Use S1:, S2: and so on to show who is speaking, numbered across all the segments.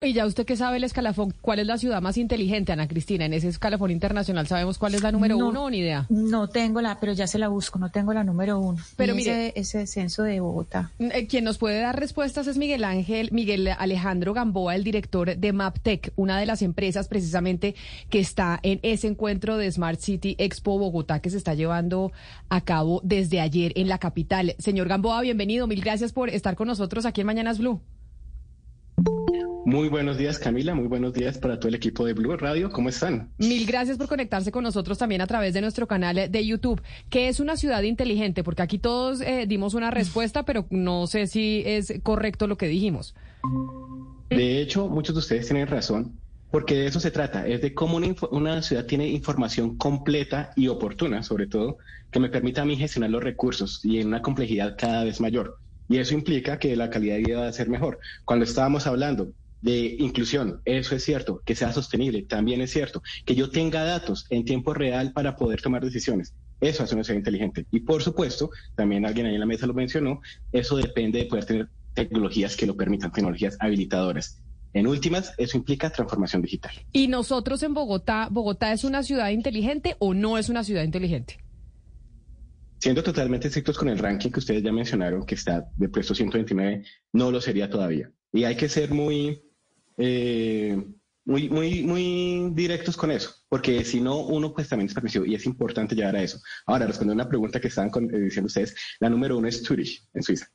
S1: Y ya usted que sabe el escalafón, ¿cuál es la ciudad más inteligente, Ana Cristina? En ese escalafón internacional, ¿sabemos cuál es la número uno o ni idea?
S2: No tengo la, pero ya se la busco, no tengo la número uno. Pero mire, ese, censo de Bogotá.
S1: Eh, quien nos puede dar respuestas es Miguel Ángel, Miguel Alejandro Gamboa, el director de MapTech, una de las empresas precisamente que está en ese encuentro de Smart City Expo Bogotá que se está llevando a cabo desde ayer en la capital. Señor Gamboa, bienvenido, mil gracias por estar con nosotros aquí en Mañanas Blue.
S3: Muy buenos días, Camila. Muy buenos días para todo el equipo de Blue Radio. ¿Cómo están?
S1: Mil gracias por conectarse con nosotros también a través de nuestro canal de YouTube. ¿Qué es una ciudad inteligente? Porque aquí todos eh, dimos una respuesta, pero no sé si es correcto lo que dijimos.
S3: De hecho, muchos de ustedes tienen razón, porque de eso se trata. Es de cómo una, una ciudad tiene información completa y oportuna, sobre todo, que me permita a mí gestionar los recursos y en una complejidad cada vez mayor. Y eso implica que la calidad de vida va a ser mejor. Cuando estábamos hablando de inclusión, eso es cierto, que sea sostenible, también es cierto, que yo tenga datos en tiempo real para poder tomar decisiones. Eso hace una ciudad inteligente. Y por supuesto, también alguien ahí en la mesa lo mencionó, eso depende de poder tener tecnologías que lo permitan, tecnologías habilitadoras. En últimas, eso implica transformación digital.
S1: ¿Y nosotros en Bogotá, Bogotá es una ciudad inteligente o no es una ciudad inteligente?
S3: Siendo totalmente estrictos con el ranking que ustedes ya mencionaron, que está de puesto 129, no lo sería todavía. Y hay que ser muy, eh, muy, muy, muy directos con eso, porque si no, uno pues también es permisivo y es importante llegar a eso. Ahora, respondiendo a una pregunta que estaban eh, diciendo ustedes, la número uno es Zurich, en Suiza.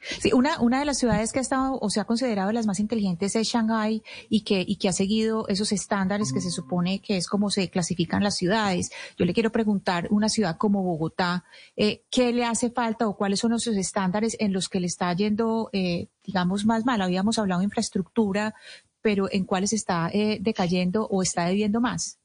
S2: Sí, una, una de las ciudades que ha estado o se ha considerado las más inteligentes es Shanghái y que, y que ha seguido esos estándares que se supone que es como se clasifican las ciudades. Yo le quiero preguntar, una ciudad como Bogotá, eh, ¿qué le hace falta o cuáles son esos estándares en los que le está yendo, eh, digamos, más mal? Habíamos hablado de infraestructura, pero ¿en cuáles está eh, decayendo o está debiendo más?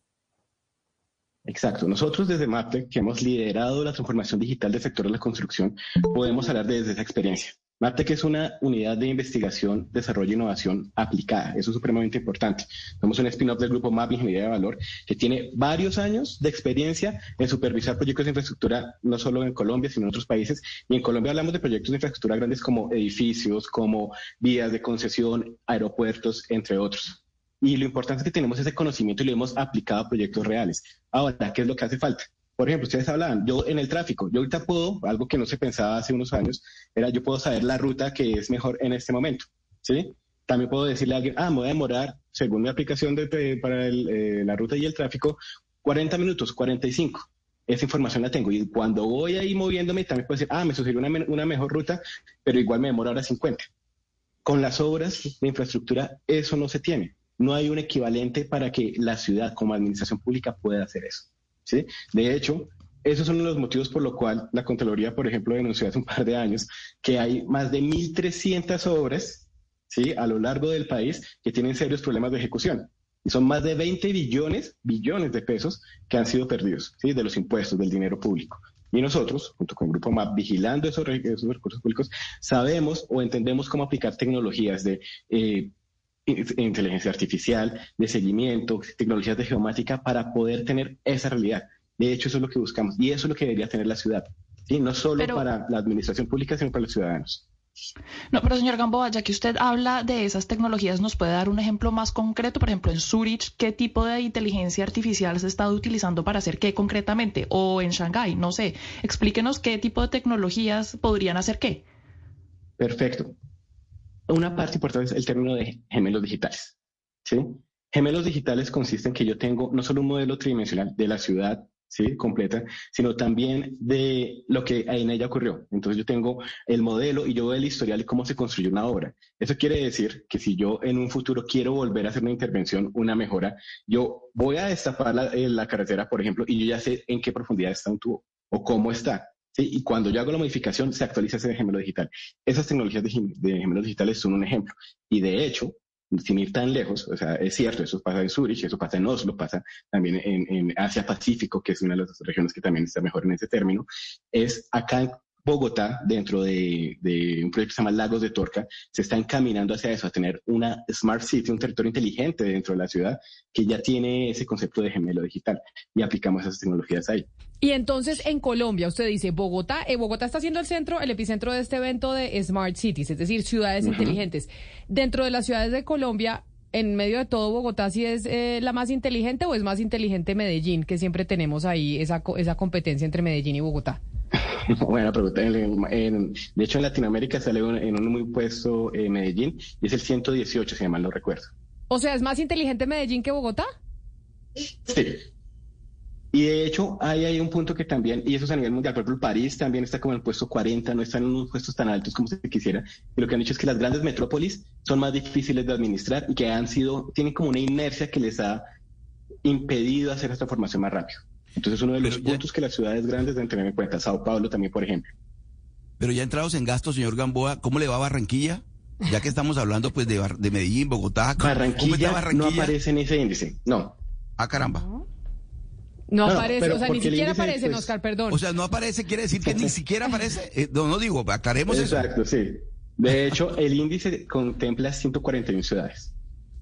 S3: Exacto. Nosotros desde MAPTE, que hemos liderado la transformación digital del sector de la construcción, podemos hablar desde esa experiencia. MAPTEC es una unidad de investigación, desarrollo e innovación aplicada. Eso es supremamente importante. Somos un spin-off del grupo MAP Ingeniería de Valor que tiene varios años de experiencia en supervisar proyectos de infraestructura, no solo en Colombia, sino en otros países. Y en Colombia hablamos de proyectos de infraestructura grandes como edificios, como vías de concesión, aeropuertos, entre otros. Y lo importante es que tenemos ese conocimiento y lo hemos aplicado a proyectos reales. Ahora, ¿qué es lo que hace falta? Por ejemplo, ustedes hablaban, yo en el tráfico, yo ahorita puedo, algo que no se pensaba hace unos años, era yo puedo saber la ruta que es mejor en este momento, ¿sí? También puedo decirle a alguien, ah, me voy a demorar, según mi aplicación de, para eh, la ruta y el tráfico, 40 minutos, 45. Esa información la tengo. Y cuando voy ahí moviéndome, también puedo decir, ah, me sugiere una, una mejor ruta, pero igual me demora ahora 50. Con las obras de infraestructura, eso no se tiene. No hay un equivalente para que la ciudad como administración pública pueda hacer eso. ¿Sí? De hecho, esos son los motivos por los cuales la Contraloría, por ejemplo, denunció hace un par de años que hay más de 1.300 obras ¿sí? a lo largo del país que tienen serios problemas de ejecución. Y son más de 20 billones, billones de pesos que han sido perdidos ¿sí? de los impuestos, del dinero público. Y nosotros, junto con el Grupo MAP, vigilando esos, recursos públicos, sabemos o entendemos cómo aplicar tecnologías de eh, inteligencia artificial, de seguimiento, tecnologías de geomática para poder tener esa realidad. De hecho, eso es lo que buscamos y eso es lo que debería tener la ciudad, ¿sí? no solo para la administración pública, sino para los ciudadanos.
S4: No, pero señor Gamboa, ya que usted habla de esas tecnologías, ¿nos puede dar un ejemplo más concreto? Por ejemplo, en Zurich, ¿qué tipo de inteligencia artificial se estado utilizando para hacer qué concretamente? O en Shanghái, no sé. Explíquenos qué tipo de tecnologías podrían hacer qué.
S3: Perfecto una parte importante es el término de gemelos digitales. ¿sí? Gemelos digitales consiste en que yo tengo no solo un modelo tridimensional de la ciudad ¿sí? completa, sino también de lo que en ella ocurrió. Entonces yo tengo el modelo y yo veo el historial y cómo se construyó una obra. Eso quiere decir que si yo en un futuro quiero volver a hacer una intervención, una mejora, yo voy a destapar la, eh, la carretera, por ejemplo, y yo ya sé en qué profundidad está un tubo o cómo está. Y cuando yo hago la modificación, se actualiza ese gemelo digital. Esas tecnologías de, gemelos digitales son un ejemplo. Y de hecho, sin ir tan lejos, o sea, es cierto, eso pasa en Zurich, eso pasa en Oslo, pasa también en, Asia Pacífico, que es una de las regiones que también está mejor en ese término, es acá Bogotá, dentro de, un proyecto que se llama Lagos de Torca, se está encaminando hacia eso, a tener una Smart City, un territorio inteligente dentro de la ciudad que ya tiene ese concepto de gemelo digital y aplicamos esas tecnologías ahí.
S1: Y entonces en Colombia, usted dice, Bogotá, eh, Bogotá está siendo el centro, el epicentro de este evento de Smart Cities, es decir, ciudades inteligentes. Dentro de las ciudades de Colombia, en medio de todo Bogotá, ¿sí es eh, la más inteligente o es más inteligente Medellín, que siempre tenemos ahí esa, esa competencia entre Medellín y Bogotá?
S3: Buena pregunta. de hecho, en Latinoamérica sale en un muy puesto eh, Medellín y es el 118, si mal no recuerdo.
S1: O sea, ¿es más inteligente Medellín que Bogotá?
S3: Sí. Y de hecho, ahí hay un punto que también, y eso es a nivel mundial, por ejemplo, París también está como en el puesto 40, no están en unos puestos tan altos como se quisiera. Y lo que han dicho es que las grandes metrópolis son más difíciles de administrar y que han sido, tienen como una inercia que les ha impedido hacer esta formación más rápido. Entonces, uno de los puntos que las ciudades grandes deben tener en cuenta, Sao Paulo también, por ejemplo.
S5: Pero ya entrados en gasto, señor Gamboa, ¿cómo le va a Barranquilla? Ya que estamos hablando pues de, de Medellín, Bogotá.
S3: Barranquilla, no aparece en ese índice, no.
S5: Ah, caramba.
S1: No, aparece, o sea, ni siquiera aparece, pues, Oscar, perdón.
S5: O sea, no aparece, quiere decir que ni siquiera aparece. Eh, no, no digo, aclaremos
S3: eso. Exacto, sí. De hecho, el índice contempla 141 ciudades,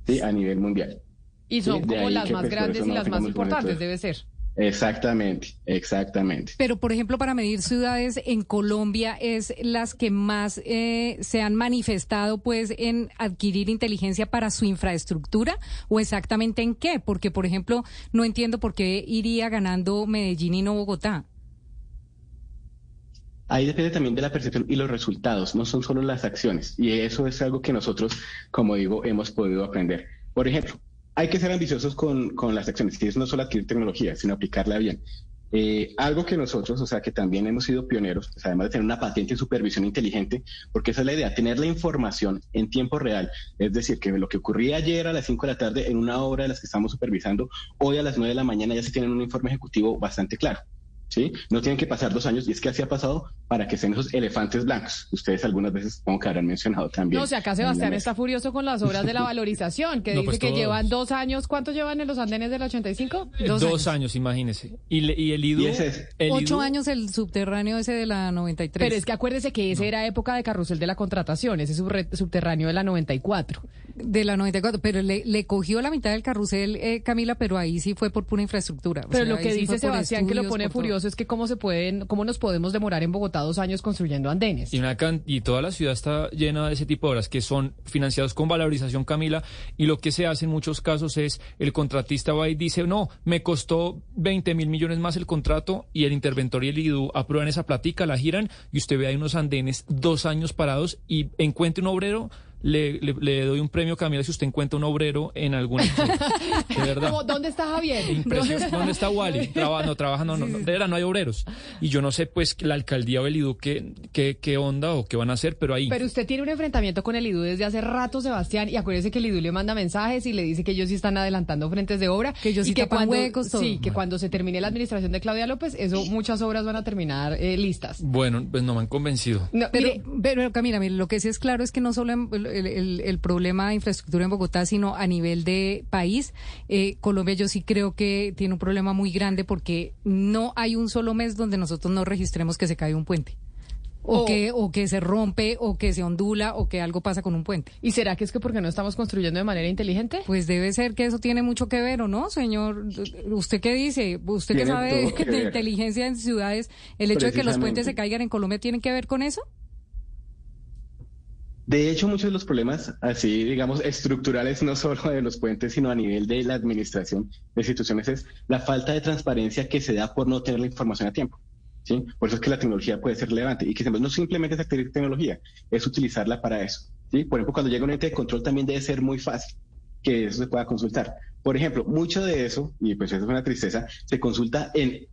S3: ¿sí? A nivel mundial.
S1: Y son como las más pues, grandes y las más importantes, debe ser.
S3: Exactamente, exactamente.
S2: Pero, por ejemplo, para medir ciudades en Colombia es las que más eh, se han manifestado, pues, en adquirir inteligencia para su infraestructura o exactamente en qué, porque, por ejemplo, no entiendo por qué iría ganando Medellín y no Bogotá.
S3: Ahí depende también de la percepción y los resultados, no son solo las acciones. Y eso es algo que nosotros, como digo, hemos podido aprender. Por ejemplo, hay que ser ambiciosos con, con las acciones, que es no solo adquirir tecnología, sino aplicarla bien. Eh, algo que nosotros, o sea, que también hemos sido pioneros, además de tener una patente de supervisión inteligente, porque esa es la idea, tener la información en tiempo real. Es decir, que lo que ocurría ayer a las 5 de la tarde en una hora de las que estamos supervisando, hoy a las 9 de la mañana ya se tiene un informe ejecutivo bastante claro. ¿sí? No tienen que pasar dos años, y es que así ha pasado para que sean esos elefantes blancos. Ustedes algunas veces, como que habrán mencionado también.
S1: No, o sea, acá Sebastián está furioso con las obras de la valorización, que dice pues que llevan dos años. ¿Cuántos llevan en los andenes del 85?
S6: Dos, dos años. imagínese. Y, el IDU...
S2: Ocho años el subterráneo ese de la 93.
S1: Pero es que acuérdese que esa era época de carrusel de la contratación, ese subterráneo de la 94.
S2: De la 94, pero le, cogió la mitad del carrusel, eh, Camila, pero ahí sí fue por pura infraestructura.
S1: Pero lo que dice Sebastián, que lo pone furioso, es que cómo se pueden, cómo nos podemos demorar en Bogotá dos años construyendo andenes.
S6: Y, toda la ciudad está llena de ese tipo de obras que son financiados con valorización, Camila, y lo que se hace en muchos casos es el contratista va y dice, no, me costó 20 mil millones más el contrato y el interventor y el IDU aprueban esa platica, la giran y usted ve ahí unos andenes dos años parados y encuentre un obrero le, le, doy un premio, Camila, si usted encuentra un obrero en alguna.
S1: de verdad. ¿Dónde está Javier?
S6: ¿Dónde está Wally? no trabaja, no, no, de verdad, no hay obreros. Y yo no sé, pues, la alcaldía o el IDU qué, qué, onda o qué van a hacer, pero ahí.
S1: Pero usted tiene un enfrentamiento con el IDU desde hace rato, Sebastián, y acuérdese que el IDU le manda mensajes y le dice que ellos sí están adelantando frentes de obra.
S2: Que ellos sí
S1: que
S2: cuando,
S1: Sí, que cuando se termine la administración de Claudia López, eso, muchas obras van a terminar eh, listas.
S6: Bueno, pues no me han convencido.
S2: pero, pero, Camila, mire, lo que sí es claro es que no solo el, problema de infraestructura en Bogotá, sino a nivel de país. Eh, Colombia yo sí creo que tiene un problema muy grande porque no hay un solo mes donde nosotros no registremos que se cae un puente. O, que, o que se rompe, o que se ondula, o que algo pasa con un puente.
S1: ¿Y será que es que porque no estamos construyendo de manera inteligente?
S2: Pues debe ser que eso tiene mucho que ver, ¿o no, señor? ¿Usted qué dice? ¿Usted qué sabe de, inteligencia en ciudades? ¿El hecho de que los puentes se caigan en Colombia tiene que ver con eso?
S3: De hecho, muchos de los problemas, así digamos, estructurales, no solo de los puentes, sino a nivel de la administración de instituciones, es la falta de transparencia que se da por no tener la información a tiempo. ¿sí? Por eso es que la tecnología puede ser relevante y que no simplemente es adquirir tecnología, es utilizarla para eso. ¿sí? Por ejemplo, cuando llega un ente de control también debe ser muy fácil que eso se pueda consultar. Por ejemplo, mucho de eso, y pues eso es una tristeza, se consulta en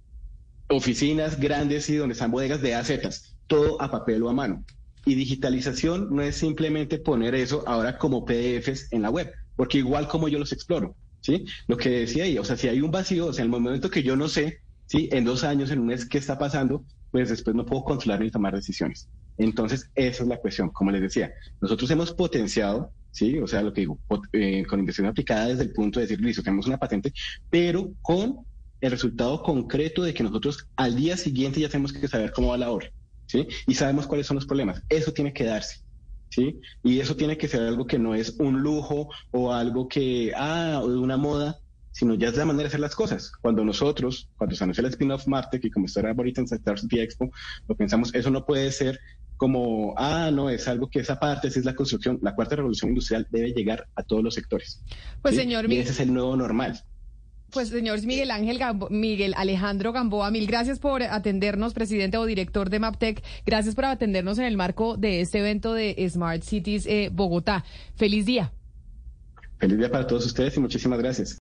S3: oficinas grandes y donde están bodegas de AZs, todo a papel o a mano. Y digitalización no es simplemente poner eso ahora como PDFs en la web, porque igual como yo los exploro, ¿sí? Lo que decía ahí, o sea, si hay un vacío, o sea, en el momento que yo no sé, ¿sí? En dos años, en un mes, ¿qué está pasando? Pues después no puedo controlar ni tomar decisiones. Entonces, esa es la cuestión. Como les decía, nosotros hemos potenciado, ¿sí? O sea, lo que digo, eh, con inversión aplicada desde el punto de decir, listo, tenemos una patente, pero con el resultado concreto de que nosotros al día siguiente ya tenemos que saber cómo va la obra. ¿Sí? Y sabemos cuáles son los problemas. Eso tiene que darse. ¿Sí? Y eso tiene que ser algo que no es un lujo o algo que, ah, o una moda, sino ya es la manera de hacer las cosas. Cuando nosotros, cuando se anunció el spin-off Marte, que como estará ahorita en Star City Expo, lo pensamos, eso no puede ser como, ah, no, es algo que esa parte, esa es la construcción. La cuarta revolución industrial debe llegar a todos los sectores.
S1: Pues señor,
S3: y ese es el nuevo normal.
S1: Pues señor Miguel Ángel Miguel Alejandro Gamboa, mil gracias por atendernos, presidente o director de Maptec. Gracias por atendernos en el marco de este evento de Smart Cities eh, Bogotá. Feliz día.
S3: Feliz día para todos ustedes y muchísimas gracias.